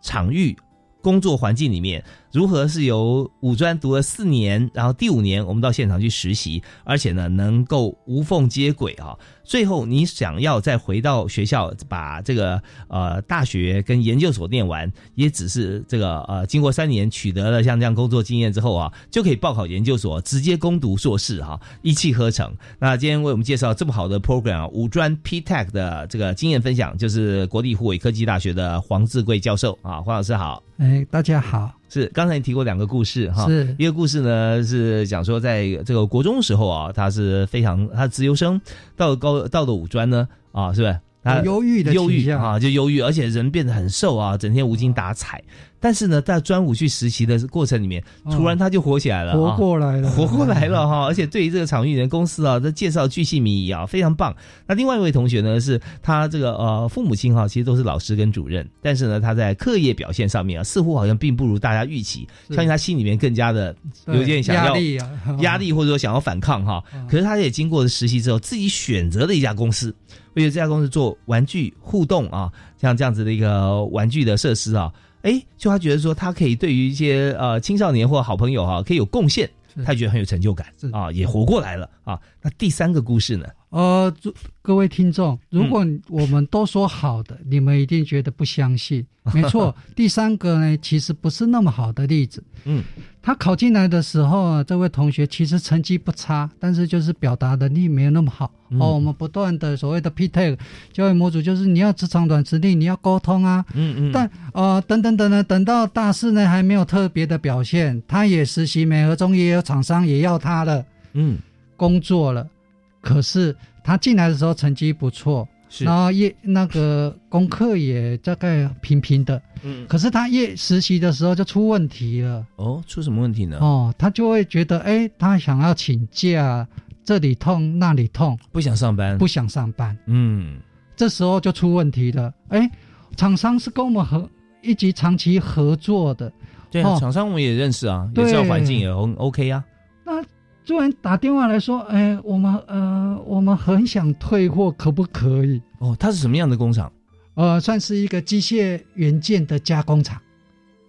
A: 场域。工作环境里面，如何是由五专读了四年，然后第五年我们到现场去实习，而且呢能够无缝接轨啊。最后你想要再回到学校，把这个呃大学跟研究所念完，也只是这个呃经过三年取得了像这样工作经验之后啊，就可以报考研究所，直接攻读硕士哈，一气呵成。那今天为我们介绍这么好的 program，五专 PTEC 的这个经验分享，就是国立湖北科技大学的黄志贵教授啊，黄老师好。
B: 哎，大家好。
A: 是刚才你提过两个故事哈，
B: 是
A: 一个故事呢是讲说在这个国中时候啊，他是非常他自由生，到了高到了五专呢啊，是不是？他
B: 忧郁的
A: 忧郁啊，就忧郁，而且人变得很瘦啊，整天无精打采。但是呢，在专武去实习的过程里面，突然他就活起来了，
B: 活过来了，
A: 活过来了哈！而且对于这个场域人公司啊，这介绍巨细靡遗啊，非常棒。那另外一位同学呢，是他这个呃父母亲哈，其实都是老师跟主任，但是呢，他在课业表现上面啊，似乎好像并不如大家预期，相信他心里面更加的有点想要
B: 压力啊，
A: 压力或者说想要反抗哈。可是他也经过了实习之后，自己选择了一家公司，为了这家公司做玩具互动啊，像这样子的一个玩具的设施啊。哎，就他觉得说，他可以对于一些呃青少年或好朋友哈，可以有贡献，他觉得很有成就感啊，也活过来了啊。那第三个故事呢？
B: 呃，各位听众，如果我们都说好的，你们一定觉得不相信。没错，第三个呢，其实不是那么好的例子。
A: 嗯，
B: 他考进来的时候，这位同学其实成绩不差，但是就是表达能力没有那么好。哦，我们不断的所谓的 PTE 教育模组，就是你要职场短实力，你要沟通啊。
A: 嗯嗯。
B: 但呃，等等等等，等到大四呢，还没有特别的表现，他也实习，美和中也有厂商也要他了。
A: 嗯，
B: 工作了。可是他进来的时候成绩不错，然后业那个功课也大概平平的。
A: 嗯，
B: 可是他业实习的时候就出问题了。
A: 哦，出什么问题呢？
B: 哦，他就会觉得，哎，他想要请假，这里痛那里痛，
A: 不想上班，
B: 不想上班。
A: 嗯，
B: 这时候就出问题了。哎，厂商是跟我们合一级长期合作的，
A: 对，厂商我们也认识啊，也知道环境也 O OK 啊。
B: 那。突然打电话来说：“哎，我们呃，我们很想退货，可不可以？”
A: 哦，它是什么样的工厂？
B: 呃，算是一个机械元件的加工厂。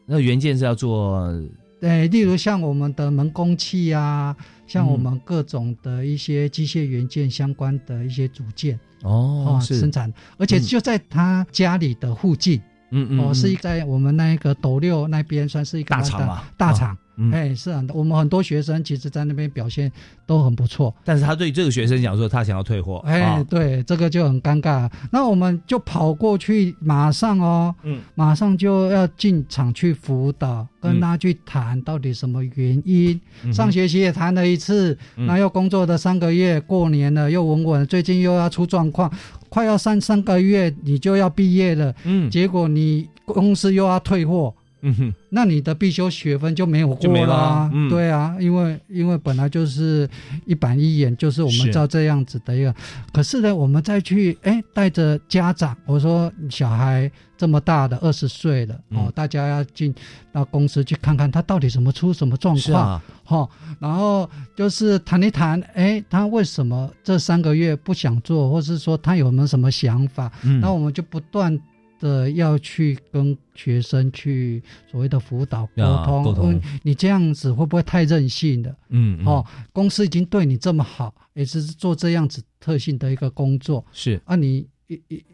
A: 那元件是要做？
B: 对，例如像我们的门工器啊，像我们各种的一些机械元件相关的一些组件
A: 哦，
B: 生产，而且就在他家里的附近。
A: 嗯嗯嗯，
B: 哦，是一在我们那个斗六那边，算是一个
A: 大厂嘛，
B: 大厂。哎，是啊，我们很多学生其实，在那边表现都很不错。
A: 但是他对这个学生讲说，他想要退货。
B: 哎，对，这个就很尴尬。那我们就跑过去，马上哦，
A: 嗯，
B: 马上就要进场去辅导，跟他去谈到底什么原因。上学期也谈了一次，那又工作的三个月，过年了又稳稳，最近又要出状况，快要三三个月你就要毕业了，
A: 嗯，
B: 结果你公司又要退货。
A: 嗯哼，
B: 那你的必修学分就没有过
A: 了，嗯，
B: 对啊，因为因为本来就是一板一眼，就是我们照这样子的一个，可是呢，我们再去哎带着家长，我说小孩这么大的二十岁了哦，大家要进到公司去看看他到底什么出什么状况，哈，然后就是谈一谈，哎，他为什么这三个月不想做，或是说他有没有什么想法，那我们就不断。的要去跟学生去所谓的辅导沟通，
A: 沟通，
B: 你这样子会不会太任性了？
A: 嗯，
B: 哦，公司已经对你这么好，也是做这样子特性的一个工作，
A: 是。
B: 啊，你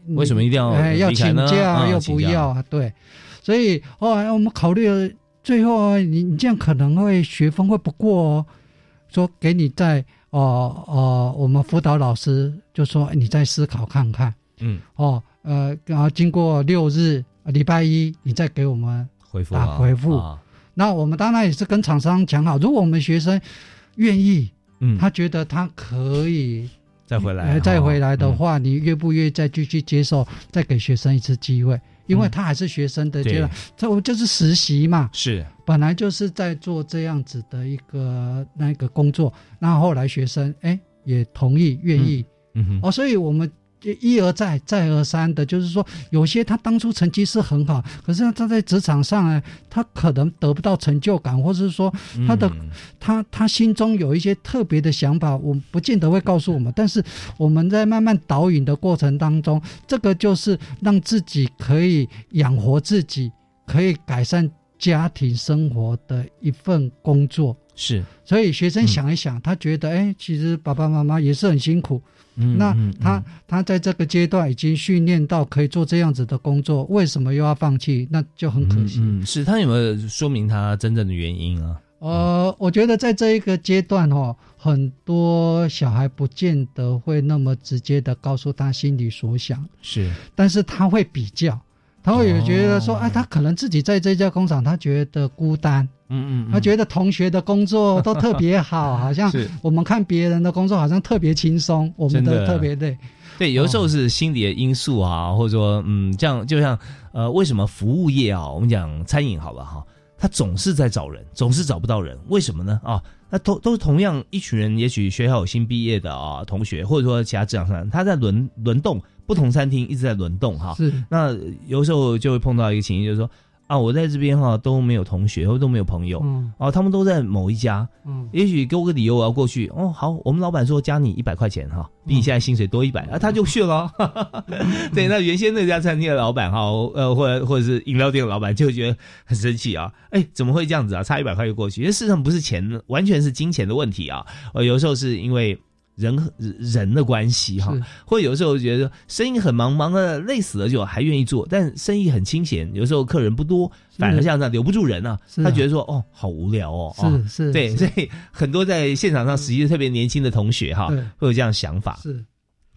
A: 为什么一定要
B: 哎要请假又不要啊？对，所以后来我们考虑了，最后你你这样可能会学分会不过哦，说给你在哦哦，我们辅导老师就说你再思考看看，
A: 嗯，
B: 哦。呃，然后经过六日，礼拜一你再给我们
A: 回复
B: 啊回复。那我们当然也是跟厂商讲好，如果我们学生愿意，
A: 嗯，
B: 他觉得他可以
A: 再回来，
B: 再回来的话，你愿不愿意再继续接受，再给学生一次机会？因为他还是学生的阶段
A: 对，
B: 这我就是实习嘛，
A: 是。
B: 本来就是在做这样子的一个那个工作，那后来学生哎也同意愿意，
A: 嗯哼，
B: 哦，所以我们一而再再而三的，就是说有些他当初成绩是很好，可是他在职场上呢，他可能得不到成就感，或是说他的、
A: 嗯
B: 他他心中有一些特别的想法，我们不见得会告诉我们，但是我们在慢慢导引的过程当中，这个就是让自己可以养活自己，可以改善家庭生活的一份工作。
A: 是，
B: 所以学生想一想，他觉得，哎，其实爸爸妈妈也是很辛苦。那
A: 嗯嗯
B: 他他在这个阶段已经训练到可以做这样子的工作，为什么又要放弃？那就很可惜。
A: 嗯，是他有没有说明他真正的原因啊？
B: 呃，我觉得在这一个阶段哦，很多小孩不见得会那么直接的告诉他心里所想，
A: 是，
B: 但是他会比较，他会有觉得说，
A: 哦。
B: 啊，他可能自己在这家工厂，他觉得孤单，
A: 嗯嗯，
B: 他觉得同学的工作都特别好，好像我们看别人的工作好像特别轻松，我们
A: 真的
B: 的特别累。
A: 对，有的时候是心理的因素啊，或者说，嗯，这样就像呃，为什么服务业啊，我们讲餐饮好了哈，他总是在找人，总是找不到人，为什么呢？啊，那都都是同样一群人，也许学校有新毕业的啊同学，或者说其他职场上，他在轮轮动，不同餐厅一直在轮动哈。
B: 是，
A: 那有时候就会碰到一个情形，就是说啊，我在这边哈都没有同学，或都没有朋友，
B: 嗯
A: 啊，他们都在某一家，
B: 嗯
A: 也许给我个理由我要过去，哦，好，我们老板说加你一百块钱哈，比你现在薪水多一百、啊，他就去了哦。对，那原先那家餐厅的老板哈，呃，或者或者是饮料店的老板就会觉得很生气啊，哎，怎么会这样子啊？差一百块就过去，因为事实上不是钱，完全是金钱的问题啊。呃，有时候是因为。人和人的关系哈，或者有时候觉得生意很忙，忙的累死了就还愿意做，但生意很清闲，有时候客人不多，反而像这样留不住人啊。他觉得说哦，好无聊哦，
B: 是
A: 哦。
B: 是
A: 对，所以很多在现场上实际特别年轻的同学哈，会有这样想法。
B: 是，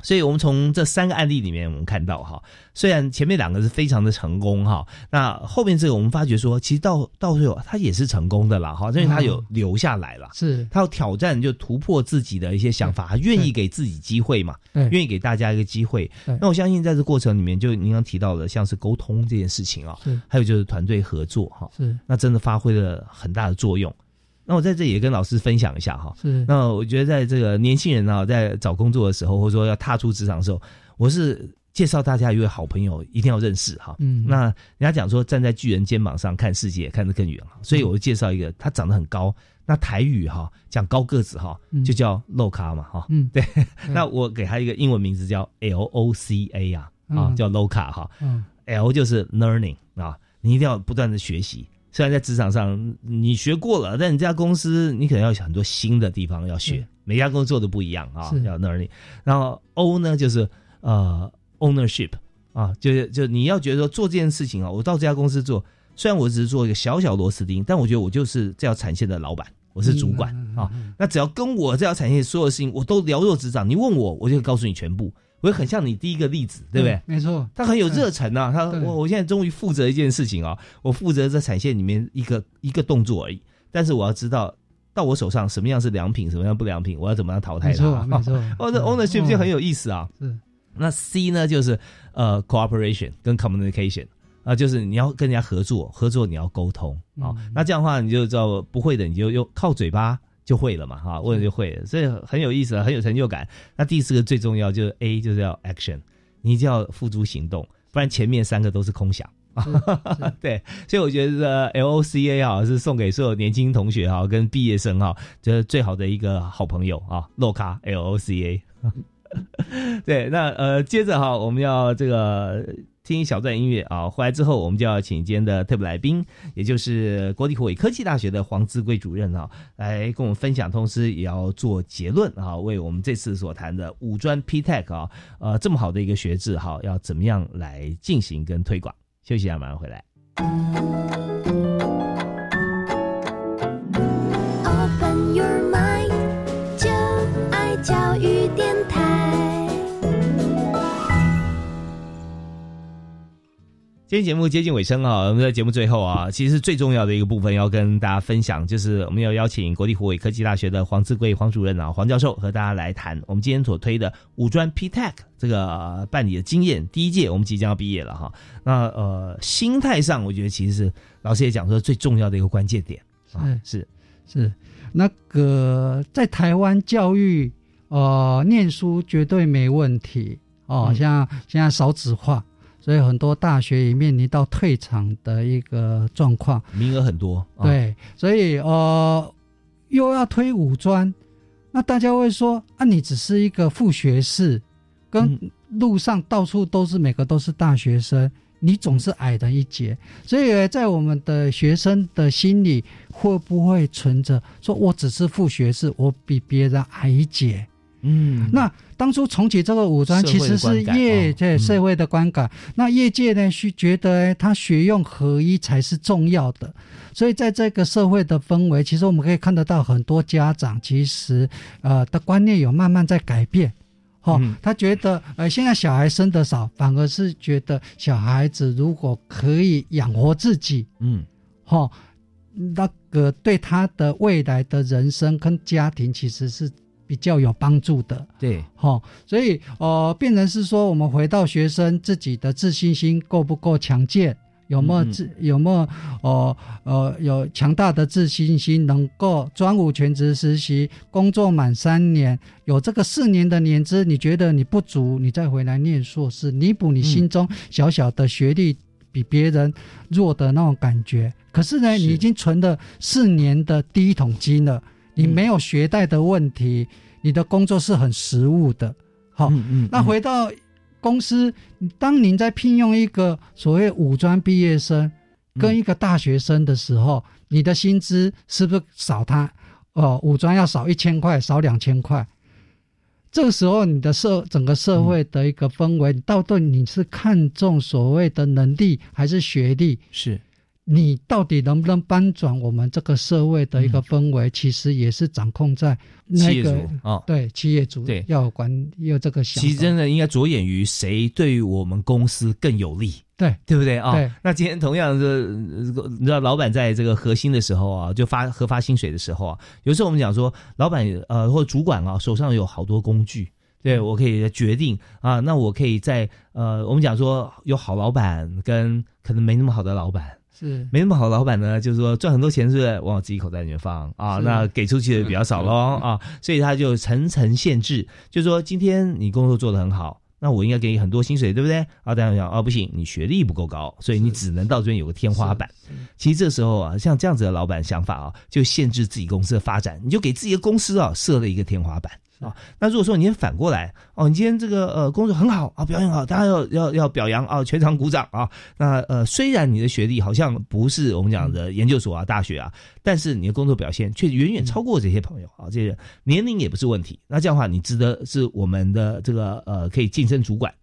A: 所以我们从这三个案例里面，我们看到哈，虽然前面两个是非常的成功哈，那后面这个我们发觉说，其实到到最后他也是成功的啦哈，因为他有留下来了。
B: 是。
A: 他要挑战，就突破自己的一些想法，他愿意给自己机会嘛，愿意给大家一个机会。那我相信在这过程里面，就您刚提到的，像是沟通这件事情啊
B: 是，
A: 还有就是团队合作哈，
B: 是。
A: 那真的发挥了很大的作用。那我在这里也跟老师分享一下哈，
B: 是
A: 那我觉得在这个年轻人啊，在找工作的时候，或者说要踏出职场的时候，我是介绍大家一位好朋友，一定要认识哈。
B: 嗯
A: 那人家讲说站在巨人肩膀上看世界，看得更远哈，所以我就介绍一个，他长得很高，那台语哈讲高个子哈，
B: 嗯
A: 就叫露咖嘛哈。
B: 嗯
A: 对，那我给他一个英文名字叫 L O C A 啊啊
B: 嗯
A: 叫 low 卡哈。
B: 嗯
A: L 就是 learning 啊，你一定要不断的学习。虽然在职场上你学过了，但你这家公司你可能要有很多新的地方要学
B: 嗯，
A: 每家公司做的不一样啊，要 learning。然后 O 呢就是呃 ownership 啊，就是就你要觉得说做这件事情啊，我到这家公司做，虽然我只是做一个小小螺丝钉，但我觉得我就是这条产线的老板，我是主管
B: 嗯
A: 啊。那只要跟我这条产线所有事情我都了若指掌，你问我，我就告诉你全部。我会很像你第一个例子，对不对？
B: 没错，
A: 他很有热忱啊，他
B: 对
A: 我我现在终于负责一件事情啊，我负责这产线里面一个一个动作而已，但是我要知道到我手上什么样是良品，什么样不良品，我要怎么样淘汰它。
B: 没错
A: 哦，这 ownership 就很有意思啊。
B: 是
A: 那 C 呢，就是呃 cooperation 跟 communication 啊，就是你要跟人家合作，合作你要沟通啊。那这样的话，你就知道不会的，你就用靠嘴巴就会了嘛，哈，问了就会了，所以很有意思，很有成就感。那第四个最重要就是 A，就是要 action，你一定要付诸行动，不然前面三个都是空想。对，所以我觉得 L O C A 啊是送给所有年轻同学哈跟毕业生哈，就是最好的一个好朋友啊，洛卡 L O C A。对，那呃，接着哈，我们要这个听一小段音乐啊，回来之后，我们就要请今天的特别来宾，也就是国立湖北科技大学的黄志贵主任啊，来跟我们分享，同时也要做结论啊，为我们这次所谈的五专 PTEC 啊，呃，这么好的一个学制哈，要怎么样来进行跟推广？休息一下，马上回来。今天节目接近尾声啊，我们在节目最后啊，其实最重要的一个部分要跟大家分享，就是我们要邀请国立湖北科技大学的黄志贵黄主任啊，黄教授和大家来谈我们今天所推的五专 P Tech 这个办理的经验。第一届我们即将要毕业了哈，那呃心态上，我觉得其实是老师也讲说最重要的一个关键点啊，是
B: 是那个在台湾教育呃念书绝对没问题哦，像现在少子化。所以很多大学也面临到退场的一个状况，
A: 名额很多。
B: 对，所以呃，又要推五专，那大家会说啊，你只是一个副学士，跟路上到处都是每个都是大学生，你总是矮人一截。所以在我们的学生的心里，会不会存着说我只是副学士，我比别人矮一截？
A: 嗯，
B: 那当初重启这个武装，其实是业界社会的观感。那业界呢，是觉得他学用合一才是重要的。所以在这个社会的氛围，其实我们可以看得到很多家长其实呃的观念有慢慢在改变。哦，他觉得呃现在小孩生的少，反而是觉得小孩子如果可以养活自己，
A: 嗯，
B: 哈，那个对他的未来的人生跟家庭其实是。比较有帮助的，
A: 对，
B: 哈，所以呃，变成是说，我们回到学生自己的自信心够不够强健，有没有自有没有呃呃有强大的自信心，能够专五全职实习，工作满三年，有这个四年的年资，你觉得你不足，你再回来念硕士，弥补你心中小小的学历比别人弱的那种感觉。可是呢，你已经存了四年的第一桶金了。你没有学贷的问题，你的工作是很实务的。好，
A: 嗯嗯。
B: 那回到公司，当您在聘用一个所谓五专毕业生跟一个大学生的时候，你的薪资是不是少他？哦，五专要少一千块，少两千块。这个时候，你的社整个社会的一个氛围，到底你是看重所谓的能力还是学历？
A: 是。
B: 你到底能不能搬转我们这个社会的一个氛围？其实也是掌控在那个
A: 啊，
B: 对企业主
A: 对
B: 要管要这个想。
A: 其实真的应该着眼于谁对于我们公司更有利，
B: 对
A: 对不对啊？
B: 对。
A: 那今天同样的，你知道老板在这个核心的时候啊，就发核发薪水的时候啊，有时候我们讲说，老板呃或主管啊手上有好多工具，对我可以决定啊，那我可以在呃我们讲说有好老板跟可能没那么好的老板。
B: 是
A: 没那么好的，老板呢，就是说赚很多钱是往自己口袋里面放啊，那给出去的比较少喽啊，所以他就层层限制，就是说今天你工作做得很好，那我应该给你很多薪水，对不对？啊，大家讲啊，不行，你学历不够高，所以你只能到这边有个天花板。其实这时候啊，像这样子的老板想法啊，就限制自己公司的发展，你就给自己的公司啊设了一个天花板。啊，那如果说你反过来哦，你今天这个呃工作很好啊，表现好，大家要要要表扬啊，全场鼓掌啊。那呃，虽然你的学历好像不是我们讲的研究所啊、大学啊，但是你的工作表现却远远超过这些朋友啊，这些年龄也不是问题。那这样的话，你值得是我们的这个呃可以晋升主管，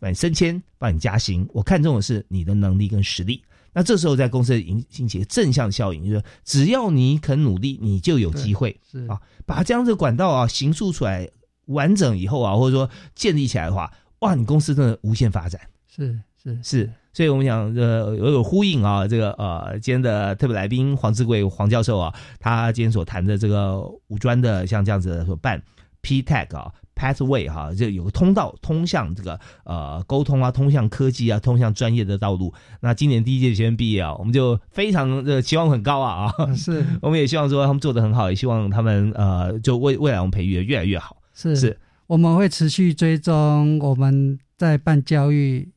A: 帮你升迁，帮你加薪。我看重的是你的能力跟实力。那这时候在公司引引起正向效应，就是只要你肯努力，你就有机会
B: 是
A: 啊。把这样子管道啊形塑出来完整以后啊，或者说建立起来的话，哇，你公司真的无限发展。
B: 是是
A: 是，所以我们讲呃有有呼应啊，这个呃今天的特别来宾黄志贵黄教授啊，他今天所谈的这个五专的像这样子的所办 P Tech 啊。Pathway 哈，就有个通道通向这个呃沟通啊，通向科技啊，通向专业的道路。那今年第一届学生毕业啊，我们就非常的期望很高啊
B: 啊！是，
A: 我们也希望说他们做的很好，也希望他们呃就未未来我们培育的越来越好。
B: 是
A: 是，
B: 我们会持续追踪我们在办教育。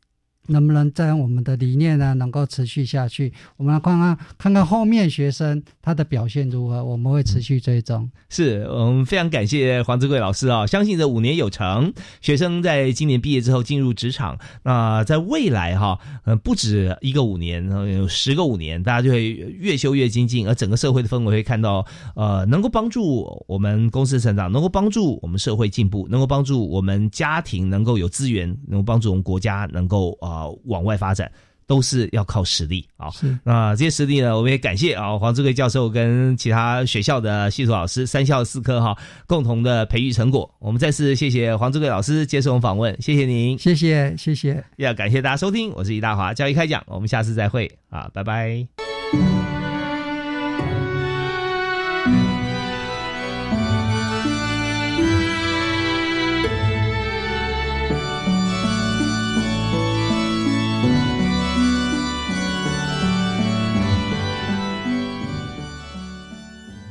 B: 能不能在我们的理念呢能够持续下去？我们来看看看看后面学生他的表现如何，我们会持续追踪。
A: 是我们非常感谢黄志贵老师啊！相信这五年有成，学生在今年毕业之后进入职场，那在未来哈，呃，不止一个五年，有十个五年，大家就会越修越精进，而整个社会的氛围会看到，呃，能够帮助我们公司成长，能够帮助我们社会进步，能够帮助我们家庭能够有资源，能够帮助我们国家能够啊。啊，往外发展，都是要靠实力啊。
B: 是
A: 那这些实力呢，我们也感谢啊黄志贵教授跟其他学校的系统老师，三校四科哈共同的培育成果。我们再次谢谢黄志贵老师接受我们访问，谢谢您，
B: 谢谢谢谢，
A: 要感谢大家收听，我是李大华，教育开讲，我们下次再会啊，拜拜。